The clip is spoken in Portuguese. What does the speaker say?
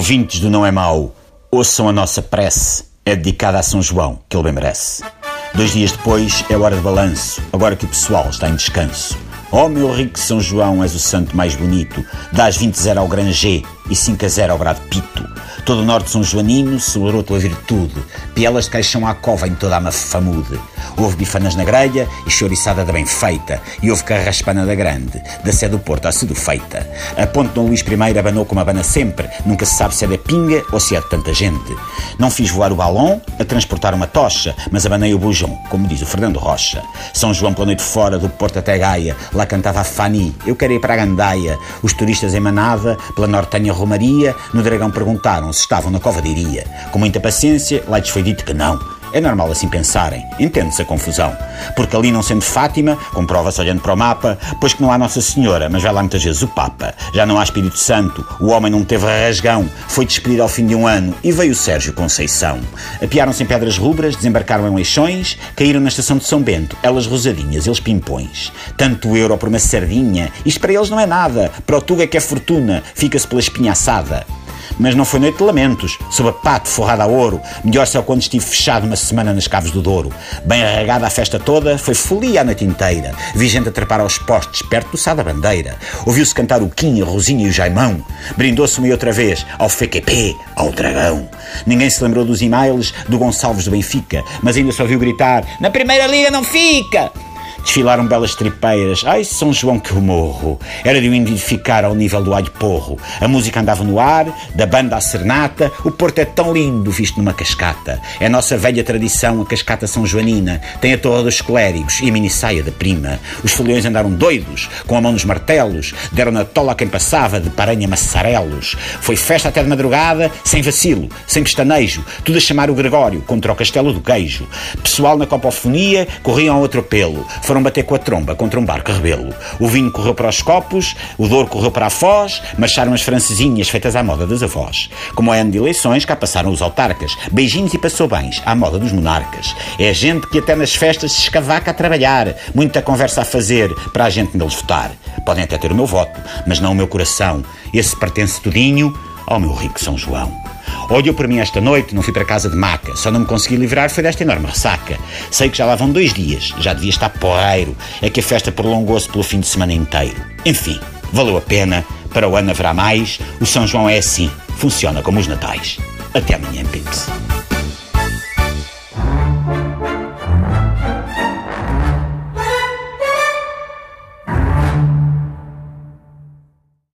Ouvintes do Não é Mau, ouçam a nossa prece. É dedicada a São João, que ele bem merece. Dois dias depois é hora de balanço, agora que o pessoal está em descanso. Oh meu rico São João, és o santo mais bonito. Dás 20-0 ao Granger e 5-0 ao Brado Pito. Todo o norte são joanino celebrou tua virtude. Pielas caixão à cova em toda a mafamude. Houve bifanas na grelha e chouriçada da bem feita. E houve carraspana da grande, da sede do Porto à sido feita. A ponte Dom Luís I abanou como abana sempre. Nunca se sabe se é da pinga ou se é de tanta gente. Não fiz voar o balão a transportar uma tocha, mas abanei o bujão, como diz o Fernando Rocha. São João pela noite fora, do Porto até Gaia. Lá cantava a Fani, eu quero ir para a Gandaia. Os turistas em manada, pela nortenha Romaria, no Dragão perguntaram estavam na cova de Iria. Com muita paciência, lá lhes foi dito que não. É normal assim pensarem, entende-se a confusão. Porque ali não sendo Fátima, comprova-se olhando para o mapa, pois que não há Nossa Senhora, mas vai lá muitas vezes o Papa. Já não há Espírito Santo, o homem não teve rasgão, foi despedido ao fim de um ano e veio Sérgio Conceição. Apiaram-se em pedras rubras, desembarcaram em leixões, caíram na estação de São Bento, elas rosadinhas, eles pimpões. Tanto euro por uma sardinha, isto para eles não é nada, para o Tuga é que é fortuna, fica-se pela espinha assada. Mas não foi noite de lamentos, sob a pato forrada a ouro. Melhor só quando estive fechado uma semana nas Caves do Douro. Bem arregada a festa toda, foi folia a noite inteira. Vi gente a trepar aos postes, perto do Sá da Bandeira. Ouviu-se cantar o Kim, a Rosinha e o Jaimão. Brindou-se uma e outra vez ao FQP, ao Dragão. Ninguém se lembrou dos e-mails do Gonçalves do Benfica, mas ainda só ouviu gritar: Na Primeira Liga não fica! Desfilaram belas tripeiras. Ai, São João que morro. Era de o identificar ao nível do alho porro. A música andava no ar, da banda à serenata. O Porto é tão lindo, visto numa cascata. É a nossa velha tradição, a cascata São Joanina. Tem a torre dos clérigos e a mini saia da prima. Os foliões andaram doidos, com a mão nos martelos. Deram na tola a quem passava, de paranha massarelos. Foi festa até de madrugada, sem vacilo, sem pestanejo. Tudo a chamar o Gregório, contra o Castelo do Queijo. Pessoal na copofonia corriam ao outro pelo foram bater com a tromba contra um barco rebelo. O vinho correu para os copos, o Douro correu para a Foz, marcharam as francesinhas feitas à moda das avós. Como é ano de eleições, cá passaram os autarcas. Beijinhos e passou bens, à moda dos monarcas. É gente que até nas festas se escavaca a trabalhar. Muita conversa a fazer para a gente neles votar. Podem até ter o meu voto, mas não o meu coração. Esse pertence tudinho ao meu rico São João. Olhou para mim esta noite, não fui para casa de maca. Só não me consegui livrar foi desta enorme ressaca. Sei que já lá vão dois dias, já devia estar porreiro. É que a festa prolongou-se pelo fim de semana inteiro. Enfim, valeu a pena. Para o ano haverá mais. O São João é assim, funciona como os natais. Até amanhã, Pips.